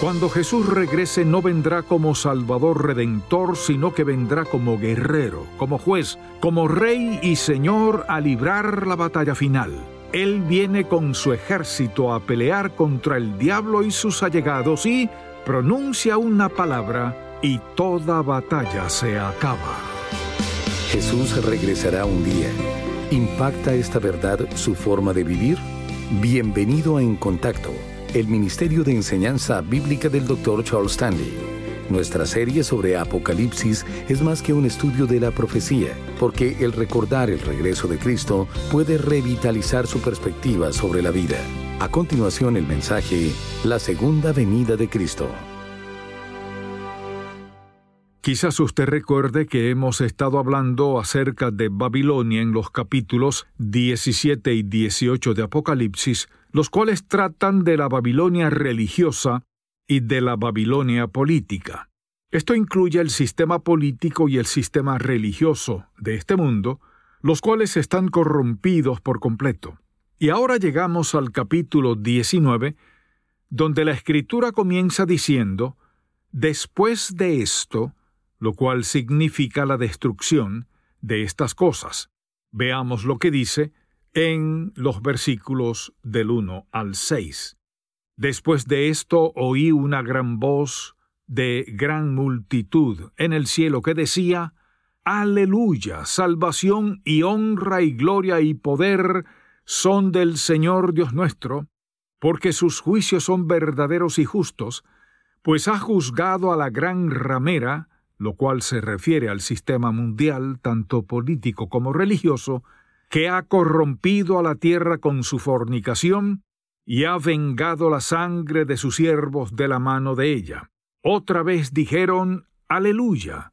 Cuando Jesús regrese no vendrá como Salvador Redentor, sino que vendrá como guerrero, como juez, como rey y señor a librar la batalla final. Él viene con su ejército a pelear contra el diablo y sus allegados y pronuncia una palabra y toda batalla se acaba. Jesús regresará un día. ¿Impacta esta verdad su forma de vivir? Bienvenido a En Contacto el Ministerio de Enseñanza Bíblica del Dr. Charles Stanley. Nuestra serie sobre Apocalipsis es más que un estudio de la profecía, porque el recordar el regreso de Cristo puede revitalizar su perspectiva sobre la vida. A continuación el mensaje, la segunda venida de Cristo. Quizás usted recuerde que hemos estado hablando acerca de Babilonia en los capítulos 17 y 18 de Apocalipsis, los cuales tratan de la Babilonia religiosa y de la Babilonia política. Esto incluye el sistema político y el sistema religioso de este mundo, los cuales están corrompidos por completo. Y ahora llegamos al capítulo 19, donde la escritura comienza diciendo, después de esto, lo cual significa la destrucción de estas cosas. Veamos lo que dice en los versículos del 1 al 6. Después de esto oí una gran voz de gran multitud en el cielo que decía, Aleluya, salvación y honra y gloria y poder son del Señor Dios nuestro, porque sus juicios son verdaderos y justos, pues ha juzgado a la gran ramera, lo cual se refiere al sistema mundial, tanto político como religioso, que ha corrompido a la tierra con su fornicación y ha vengado la sangre de sus siervos de la mano de ella. Otra vez dijeron, Aleluya,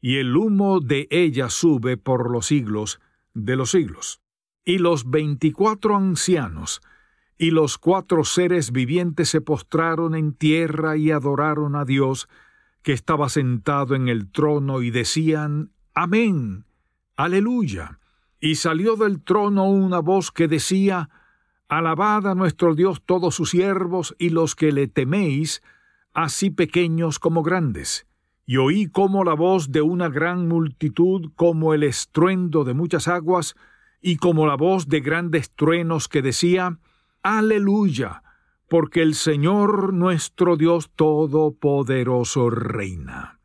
y el humo de ella sube por los siglos de los siglos. Y los veinticuatro ancianos y los cuatro seres vivientes se postraron en tierra y adoraron a Dios, que estaba sentado en el trono, y decían, Amén, Aleluya y salió del trono una voz que decía, Alabad a nuestro Dios todos sus siervos y los que le teméis, así pequeños como grandes. Y oí como la voz de una gran multitud, como el estruendo de muchas aguas, y como la voz de grandes truenos que decía, Aleluya, porque el Señor nuestro Dios Todopoderoso reina.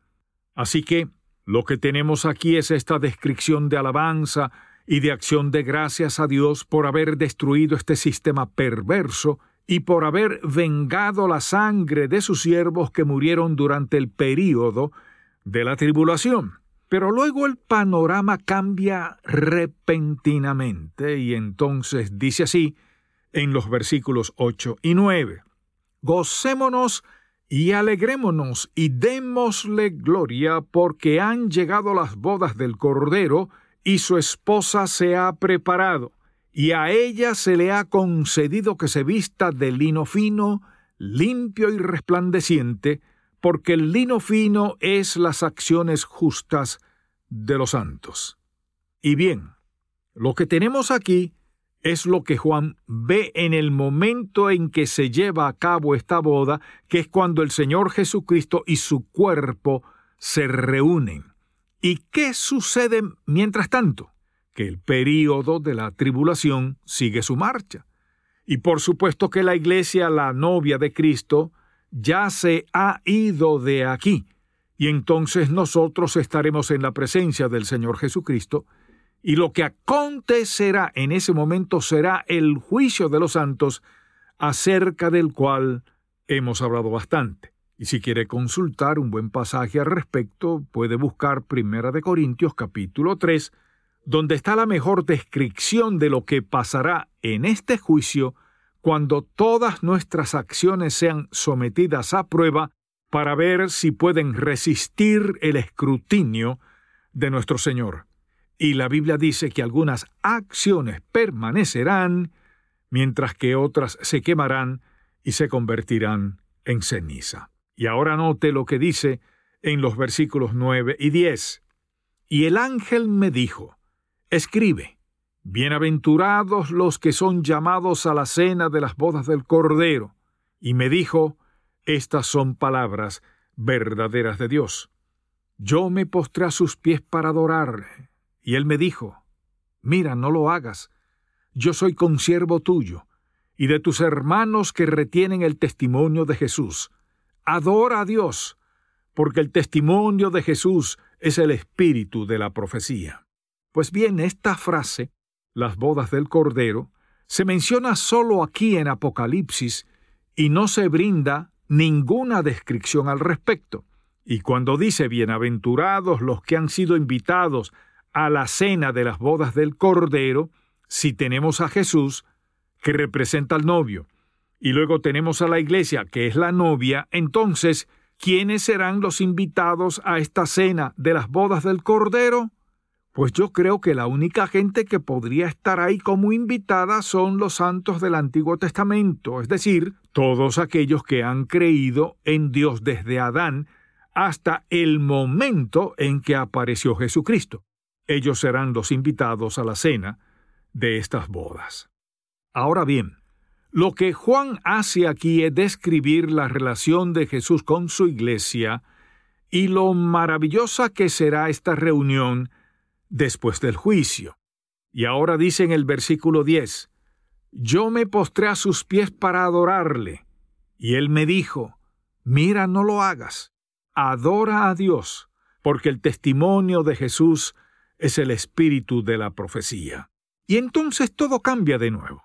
Así que, lo que tenemos aquí es esta descripción de alabanza, y de acción de gracias a Dios por haber destruido este sistema perverso y por haber vengado la sangre de sus siervos que murieron durante el período de la tribulación. Pero luego el panorama cambia repentinamente y entonces dice así en los versículos 8 y 9. Gocémonos y alegrémonos y démosle gloria porque han llegado las bodas del Cordero y su esposa se ha preparado, y a ella se le ha concedido que se vista de lino fino, limpio y resplandeciente, porque el lino fino es las acciones justas de los santos. Y bien, lo que tenemos aquí es lo que Juan ve en el momento en que se lleva a cabo esta boda, que es cuando el Señor Jesucristo y su cuerpo se reúnen. ¿Y qué sucede mientras tanto? Que el período de la tribulación sigue su marcha. Y por supuesto que la iglesia, la novia de Cristo, ya se ha ido de aquí, y entonces nosotros estaremos en la presencia del Señor Jesucristo, y lo que acontecerá en ese momento será el juicio de los santos, acerca del cual hemos hablado bastante. Y si quiere consultar un buen pasaje al respecto, puede buscar Primera de Corintios capítulo 3, donde está la mejor descripción de lo que pasará en este juicio cuando todas nuestras acciones sean sometidas a prueba para ver si pueden resistir el escrutinio de nuestro Señor. Y la Biblia dice que algunas acciones permanecerán, mientras que otras se quemarán y se convertirán en ceniza. Y ahora note lo que dice en los versículos 9 y 10. Y el ángel me dijo, escribe, Bienaventurados los que son llamados a la cena de las bodas del Cordero. Y me dijo, estas son palabras verdaderas de Dios. Yo me postré a sus pies para adorarle. Y él me dijo, Mira, no lo hagas. Yo soy consiervo tuyo y de tus hermanos que retienen el testimonio de Jesús. Adora a Dios, porque el testimonio de Jesús es el espíritu de la profecía. Pues bien, esta frase, las bodas del Cordero, se menciona solo aquí en Apocalipsis y no se brinda ninguna descripción al respecto. Y cuando dice bienaventurados los que han sido invitados a la cena de las bodas del Cordero, si tenemos a Jesús, que representa al novio, y luego tenemos a la iglesia, que es la novia, entonces, ¿quiénes serán los invitados a esta cena de las bodas del Cordero? Pues yo creo que la única gente que podría estar ahí como invitada son los santos del Antiguo Testamento, es decir, todos aquellos que han creído en Dios desde Adán hasta el momento en que apareció Jesucristo. Ellos serán los invitados a la cena de estas bodas. Ahora bien, lo que Juan hace aquí es describir la relación de Jesús con su iglesia y lo maravillosa que será esta reunión después del juicio. Y ahora dice en el versículo 10, Yo me postré a sus pies para adorarle, y él me dijo, Mira, no lo hagas, adora a Dios, porque el testimonio de Jesús es el espíritu de la profecía. Y entonces todo cambia de nuevo.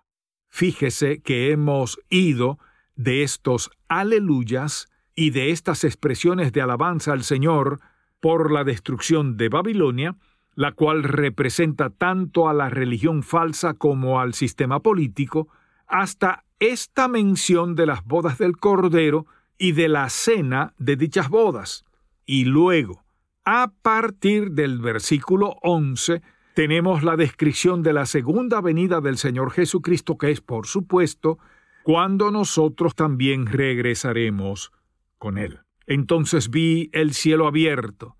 Fíjese que hemos ido de estos aleluyas y de estas expresiones de alabanza al Señor por la destrucción de Babilonia la cual representa tanto a la religión falsa como al sistema político, hasta esta mención de las bodas del Cordero y de la cena de dichas bodas. Y luego, a partir del versículo 11, tenemos la descripción de la segunda venida del Señor Jesucristo, que es, por supuesto, cuando nosotros también regresaremos con Él. Entonces vi el cielo abierto,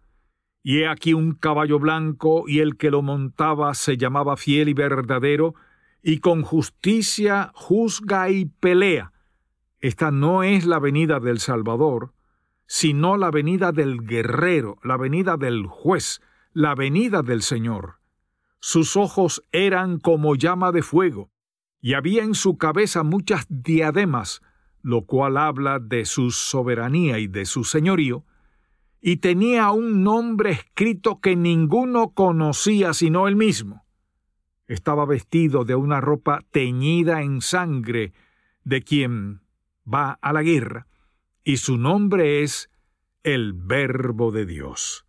y he aquí un caballo blanco, y el que lo montaba se llamaba fiel y verdadero, y con justicia juzga y pelea. Esta no es la venida del Salvador, sino la venida del guerrero, la venida del juez, la venida del Señor. Sus ojos eran como llama de fuego, y había en su cabeza muchas diademas, lo cual habla de su soberanía y de su señorío, y tenía un nombre escrito que ninguno conocía sino él mismo. Estaba vestido de una ropa teñida en sangre de quien va a la guerra, y su nombre es el Verbo de Dios.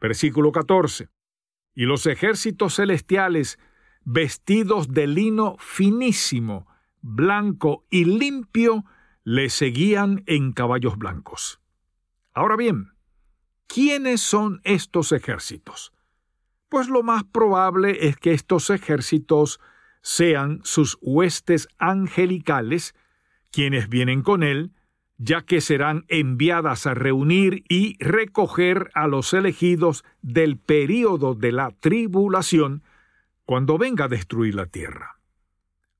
Versículo 14. Y los ejércitos celestiales, vestidos de lino finísimo, blanco y limpio, le seguían en caballos blancos. Ahora bien, ¿Quiénes son estos ejércitos? Pues lo más probable es que estos ejércitos sean sus huestes angelicales, quienes vienen con él, ya que serán enviadas a reunir y recoger a los elegidos del período de la tribulación, cuando venga a destruir la tierra.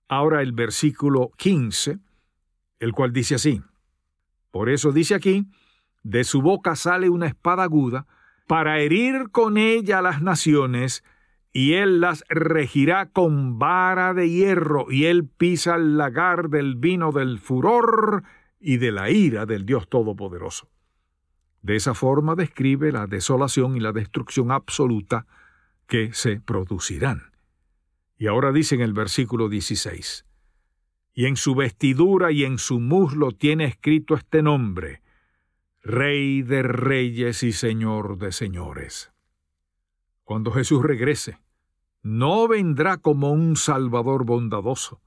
Ahora el versículo 15, el cual dice así. Por eso dice aquí, de su boca sale una espada aguda, para herir con ella las naciones, y él las regirá con vara de hierro, y él pisa el lagar del vino del furor y de la ira del Dios Todopoderoso. De esa forma describe la desolación y la destrucción absoluta que se producirán. Y ahora dice en el versículo 16, y en su vestidura y en su muslo tiene escrito este nombre, Rey de reyes y Señor de señores. Cuando Jesús regrese, no vendrá como un Salvador bondadoso,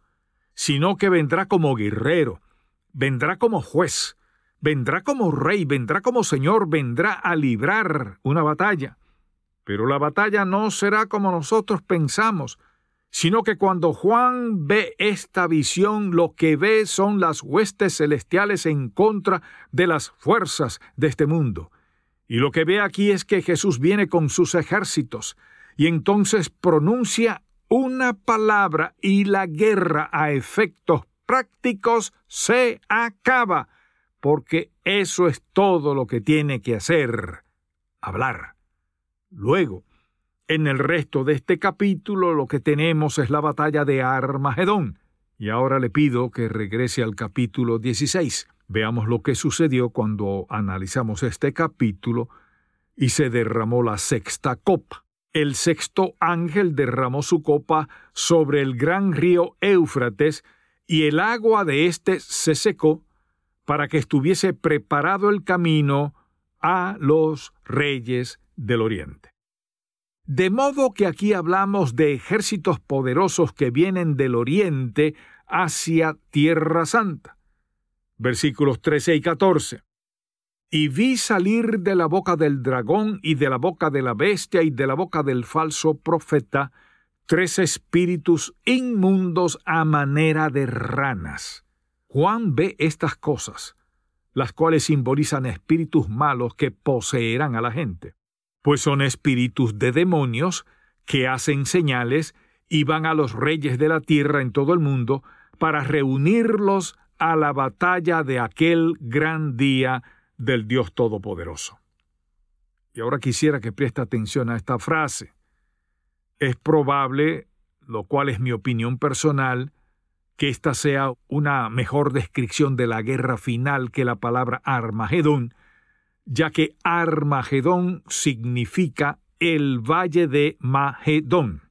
sino que vendrá como guerrero, vendrá como juez, vendrá como rey, vendrá como señor, vendrá a librar una batalla. Pero la batalla no será como nosotros pensamos, sino que cuando Juan ve esta visión, lo que ve son las huestes celestiales en contra de las fuerzas de este mundo. Y lo que ve aquí es que Jesús viene con sus ejércitos, y entonces pronuncia una palabra y la guerra a efectos prácticos se acaba, porque eso es todo lo que tiene que hacer, hablar. Luego, en el resto de este capítulo lo que tenemos es la batalla de Armagedón. Y ahora le pido que regrese al capítulo 16. Veamos lo que sucedió cuando analizamos este capítulo y se derramó la sexta copa. El sexto ángel derramó su copa sobre el gran río Éufrates y el agua de éste se secó para que estuviese preparado el camino a los reyes del oriente. De modo que aquí hablamos de ejércitos poderosos que vienen del oriente hacia Tierra Santa. Versículos 13 y 14. Y vi salir de la boca del dragón y de la boca de la bestia y de la boca del falso profeta tres espíritus inmundos a manera de ranas. Juan ve estas cosas, las cuales simbolizan espíritus malos que poseerán a la gente pues son espíritus de demonios que hacen señales y van a los reyes de la tierra en todo el mundo para reunirlos a la batalla de aquel gran día del Dios Todopoderoso. Y ahora quisiera que preste atención a esta frase. Es probable, lo cual es mi opinión personal, que esta sea una mejor descripción de la guerra final que la palabra Armagedón, ya que Armagedón significa el valle de Magedón.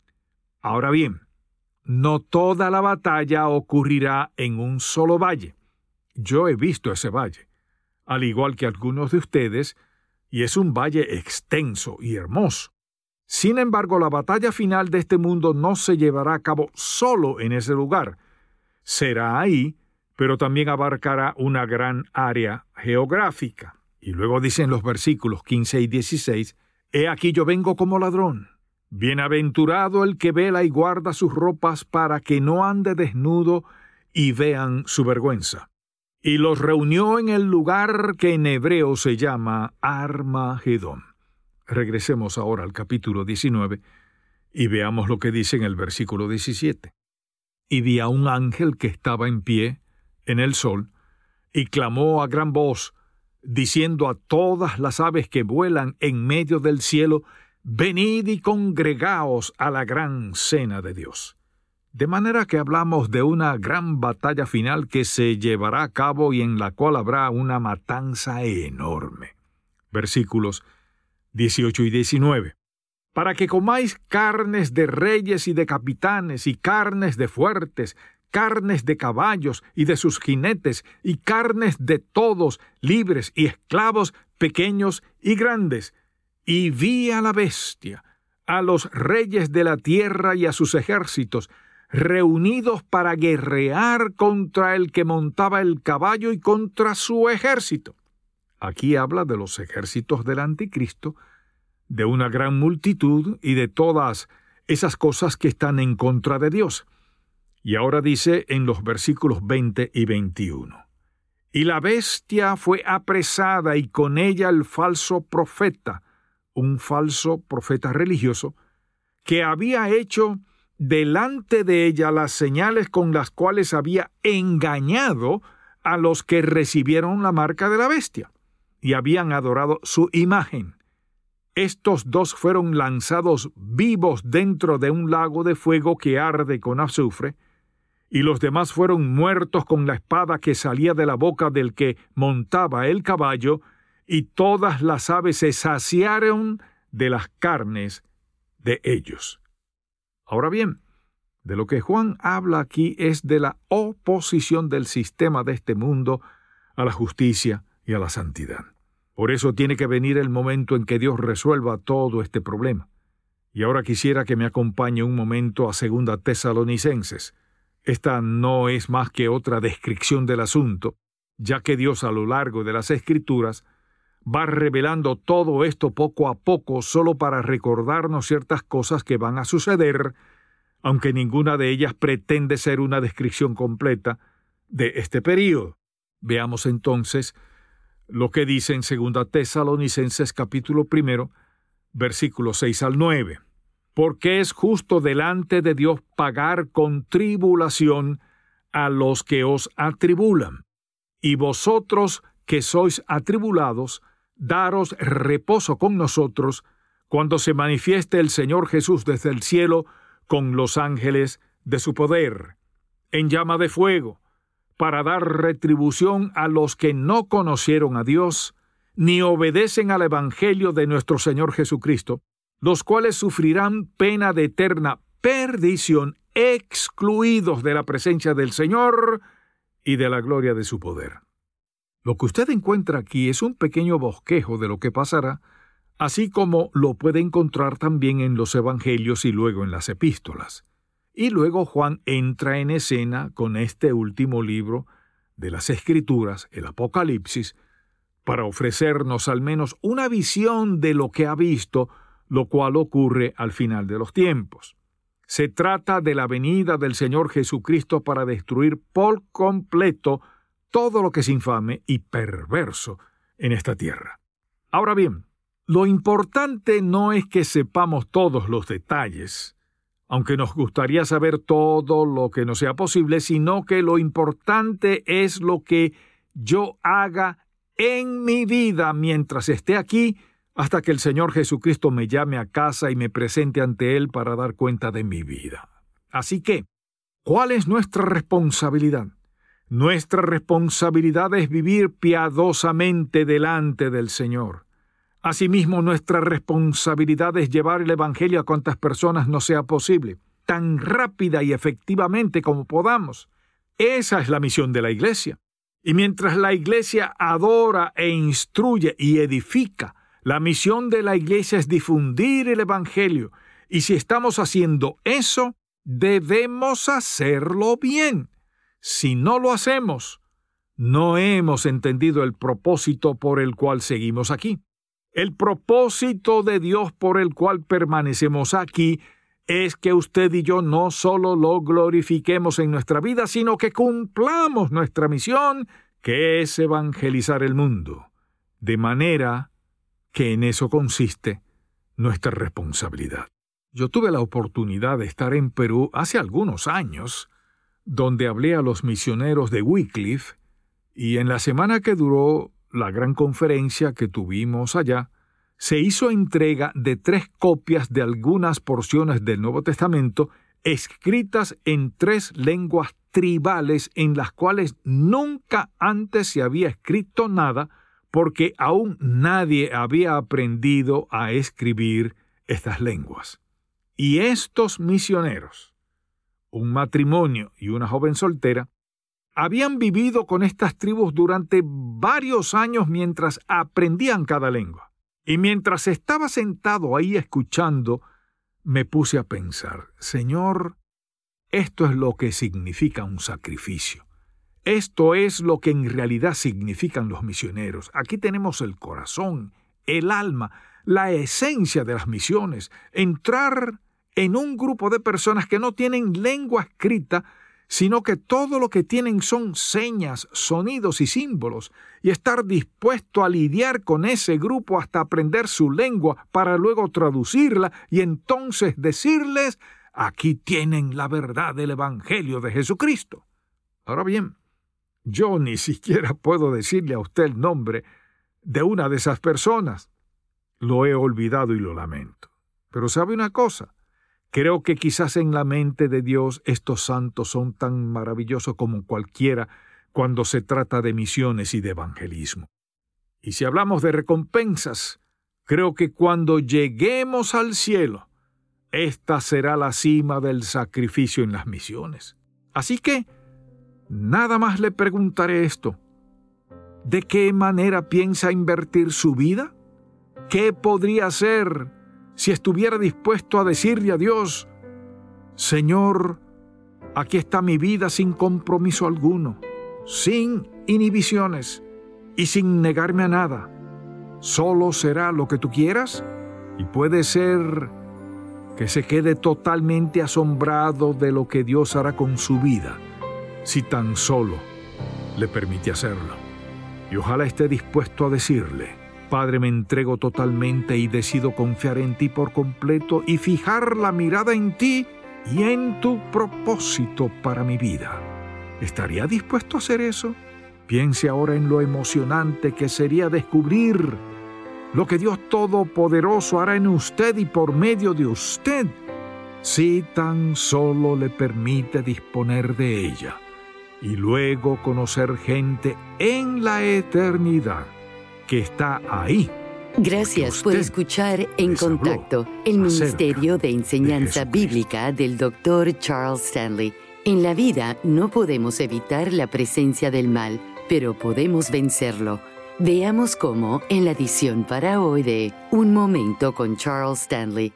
Ahora bien, no toda la batalla ocurrirá en un solo valle. Yo he visto ese valle, al igual que algunos de ustedes, y es un valle extenso y hermoso. Sin embargo, la batalla final de este mundo no se llevará a cabo solo en ese lugar. Será ahí, pero también abarcará una gran área geográfica. Y luego dicen los versículos 15 y 16, He aquí yo vengo como ladrón. Bienaventurado el que vela y guarda sus ropas para que no ande desnudo y vean su vergüenza. Y los reunió en el lugar que en hebreo se llama Armagedón. Regresemos ahora al capítulo 19 y veamos lo que dice en el versículo 17. Y vi a un ángel que estaba en pie en el sol, y clamó a gran voz, diciendo a todas las aves que vuelan en medio del cielo, Venid y congregaos a la gran cena de Dios. De manera que hablamos de una gran batalla final que se llevará a cabo y en la cual habrá una matanza enorme. Versículos 18 y 19. Para que comáis carnes de reyes y de capitanes y carnes de fuertes, carnes de caballos y de sus jinetes, y carnes de todos, libres y esclavos, pequeños y grandes. Y vi a la bestia, a los reyes de la tierra y a sus ejércitos, reunidos para guerrear contra el que montaba el caballo y contra su ejército. Aquí habla de los ejércitos del anticristo, de una gran multitud y de todas esas cosas que están en contra de Dios. Y ahora dice en los versículos 20 y 21. Y la bestia fue apresada y con ella el falso profeta, un falso profeta religioso, que había hecho delante de ella las señales con las cuales había engañado a los que recibieron la marca de la bestia y habían adorado su imagen. Estos dos fueron lanzados vivos dentro de un lago de fuego que arde con azufre, y los demás fueron muertos con la espada que salía de la boca del que montaba el caballo, y todas las aves se saciaron de las carnes de ellos. Ahora bien, de lo que Juan habla aquí es de la oposición del sistema de este mundo a la justicia y a la santidad. Por eso tiene que venir el momento en que Dios resuelva todo este problema. Y ahora quisiera que me acompañe un momento a Segunda Tesalonicenses, Esta no es más que otra descripción del asunto, ya que Dios a lo largo de las Escrituras va revelando todo esto poco a poco solo para recordarnos ciertas cosas que van a suceder, aunque ninguna de ellas pretende ser una descripción completa de este período. Veamos entonces lo que dice en 2 Tesalonicenses capítulo primero, versículos 6 al 9. Porque es justo delante de Dios pagar con tribulación a los que os atribulan, y vosotros que sois atribulados, daros reposo con nosotros cuando se manifieste el Señor Jesús desde el cielo con los ángeles de su poder, en llama de fuego, para dar retribución a los que no conocieron a Dios, ni obedecen al Evangelio de nuestro Señor Jesucristo, los cuales sufrirán pena de eterna perdición, excluidos de la presencia del Señor y de la gloria de su poder. Lo que usted encuentra aquí es un pequeño bosquejo de lo que pasará, así como lo puede encontrar también en los Evangelios y luego en las epístolas. Y luego Juan entra en escena con este último libro de las Escrituras, el Apocalipsis, para ofrecernos al menos una visión de lo que ha visto, lo cual ocurre al final de los tiempos. Se trata de la venida del Señor Jesucristo para destruir por completo todo lo que es infame y perverso en esta tierra. Ahora bien, lo importante no es que sepamos todos los detalles, aunque nos gustaría saber todo lo que no sea posible, sino que lo importante es lo que yo haga en mi vida mientras esté aquí hasta que el Señor Jesucristo me llame a casa y me presente ante Él para dar cuenta de mi vida. Así que, ¿cuál es nuestra responsabilidad? Nuestra responsabilidad es vivir piadosamente delante del Señor. Asimismo, nuestra responsabilidad es llevar el Evangelio a cuantas personas no sea posible, tan rápida y efectivamente como podamos. Esa es la misión de la Iglesia. Y mientras la Iglesia adora e instruye y edifica, la misión de la Iglesia es difundir el Evangelio. Y si estamos haciendo eso, debemos hacerlo bien. Si no lo hacemos, no hemos entendido el propósito por el cual seguimos aquí. El propósito de Dios por el cual permanecemos aquí es que usted y yo no solo lo glorifiquemos en nuestra vida, sino que cumplamos nuestra misión, que es evangelizar el mundo, de manera que en eso consiste nuestra responsabilidad. Yo tuve la oportunidad de estar en Perú hace algunos años donde hablé a los misioneros de Wycliffe, y en la semana que duró la gran conferencia que tuvimos allá, se hizo entrega de tres copias de algunas porciones del Nuevo Testamento escritas en tres lenguas tribales en las cuales nunca antes se había escrito nada porque aún nadie había aprendido a escribir estas lenguas. Y estos misioneros, un matrimonio y una joven soltera, habían vivido con estas tribus durante varios años mientras aprendían cada lengua. Y mientras estaba sentado ahí escuchando, me puse a pensar, Señor, esto es lo que significa un sacrificio. Esto es lo que en realidad significan los misioneros. Aquí tenemos el corazón, el alma, la esencia de las misiones, entrar en un grupo de personas que no tienen lengua escrita, sino que todo lo que tienen son señas, sonidos y símbolos, y estar dispuesto a lidiar con ese grupo hasta aprender su lengua para luego traducirla y entonces decirles, aquí tienen la verdad del Evangelio de Jesucristo. Ahora bien, yo ni siquiera puedo decirle a usted el nombre de una de esas personas. Lo he olvidado y lo lamento. Pero sabe una cosa, Creo que quizás en la mente de Dios estos santos son tan maravillosos como cualquiera cuando se trata de misiones y de evangelismo. Y si hablamos de recompensas, creo que cuando lleguemos al cielo, esta será la cima del sacrificio en las misiones. Así que, nada más le preguntaré esto. ¿De qué manera piensa invertir su vida? ¿Qué podría ser si estuviera dispuesto a decirle a Dios, Señor, Aquí está mi vida sin compromiso alguno, sin inhibiciones y sin negarme a nada. Solo será lo que tú quieras y puede ser que se quede totalmente asombrado de lo que Dios hará con su vida, si tan solo le permite hacerlo. Y ojalá esté dispuesto a decirle, Padre, me entrego totalmente y decido confiar en ti por completo y fijar la mirada en ti y en tu propósito para mi vida. ¿Estaría dispuesto a hacer eso? Piense ahora en lo emocionante que sería descubrir lo que Dios Todopoderoso hará en usted y por medio de usted, si tan solo le permite disponer de ella y luego conocer gente en la eternidad que está ahí. Gracias por escuchar En Contacto, el Ministerio de Enseñanza Bíblica del Dr. Charles Stanley. En la vida no podemos evitar la presencia del mal, pero podemos vencerlo. Veamos cómo en la edición para hoy de Un Momento con Charles Stanley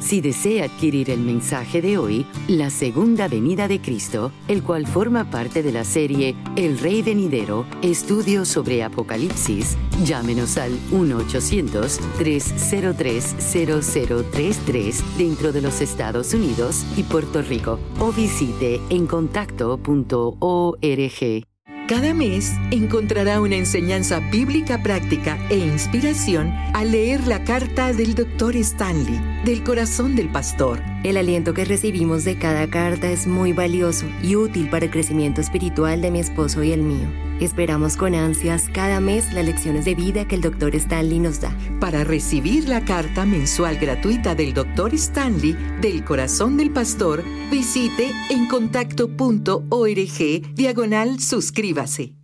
si desea adquirir el mensaje de hoy, La Segunda Venida de Cristo, el cual forma parte de la serie El Rey Venidero, Estudio sobre Apocalipsis, llámenos al 1-800-303-0033 dentro de los Estados Unidos y Puerto Rico o visite encontacto.org. Cada mes encontrará una enseñanza bíblica práctica e inspiración al leer la carta del Dr. Stanley, del corazón del pastor. El aliento que recibimos de cada carta es muy valioso y útil para el crecimiento espiritual de mi esposo y el mío. Esperamos con ansias cada mes las lecciones de vida que el Dr. Stanley nos da. Para recibir la carta mensual gratuita del Dr. Stanley del corazón del pastor, visite encontacto.org diagonal suscríbase.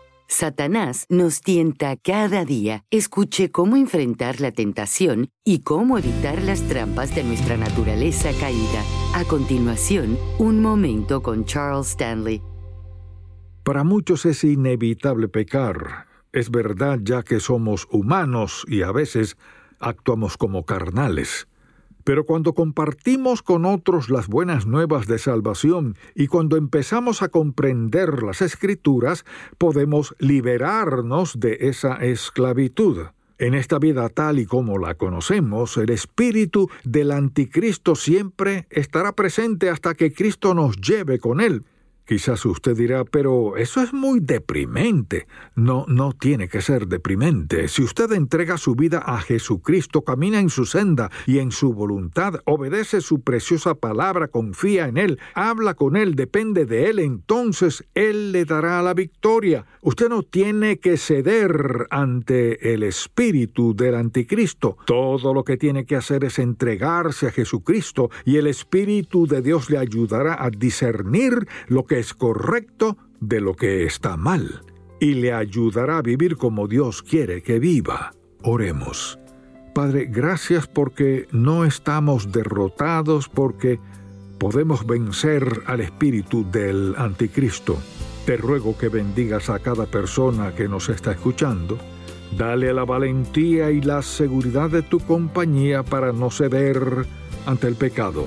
Satanás nos tienta cada día. Escuche cómo enfrentar la tentación y cómo evitar las trampas de nuestra naturaleza caída. A continuación, un momento con Charles Stanley. Para muchos es inevitable pecar. Es verdad ya que somos humanos y a veces actuamos como carnales. Pero cuando compartimos con otros las buenas nuevas de salvación y cuando empezamos a comprender las escrituras, podemos liberarnos de esa esclavitud. En esta vida tal y como la conocemos, el espíritu del anticristo siempre estará presente hasta que Cristo nos lleve con él. Quizás usted dirá, pero eso es muy deprimente. No, no tiene que ser deprimente. Si usted entrega su vida a Jesucristo, camina en su senda y en su voluntad, obedece su preciosa palabra, confía en Él, habla con Él, depende de Él, entonces Él le dará la victoria. Usted no tiene que ceder ante el espíritu del anticristo. Todo lo que tiene que hacer es entregarse a Jesucristo y el espíritu de Dios le ayudará a discernir lo que es correcto de lo que está mal y le ayudará a vivir como Dios quiere que viva. Oremos. Padre, gracias porque no estamos derrotados, porque podemos vencer al espíritu del anticristo. Te ruego que bendigas a cada persona que nos está escuchando. Dale la valentía y la seguridad de tu compañía para no ceder ante el pecado.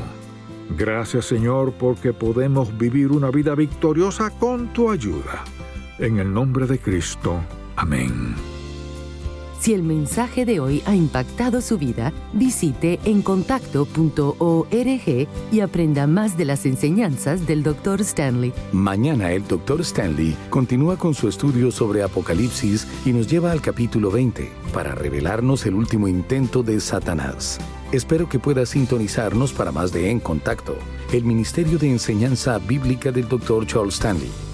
Gracias Señor porque podemos vivir una vida victoriosa con tu ayuda. En el nombre de Cristo. Amén. Si el mensaje de hoy ha impactado su vida, visite encontacto.org y aprenda más de las enseñanzas del Dr. Stanley. Mañana el Dr. Stanley continúa con su estudio sobre Apocalipsis y nos lleva al capítulo 20 para revelarnos el último intento de Satanás. Espero que pueda sintonizarnos para más de En Contacto, el Ministerio de Enseñanza Bíblica del Dr. Charles Stanley.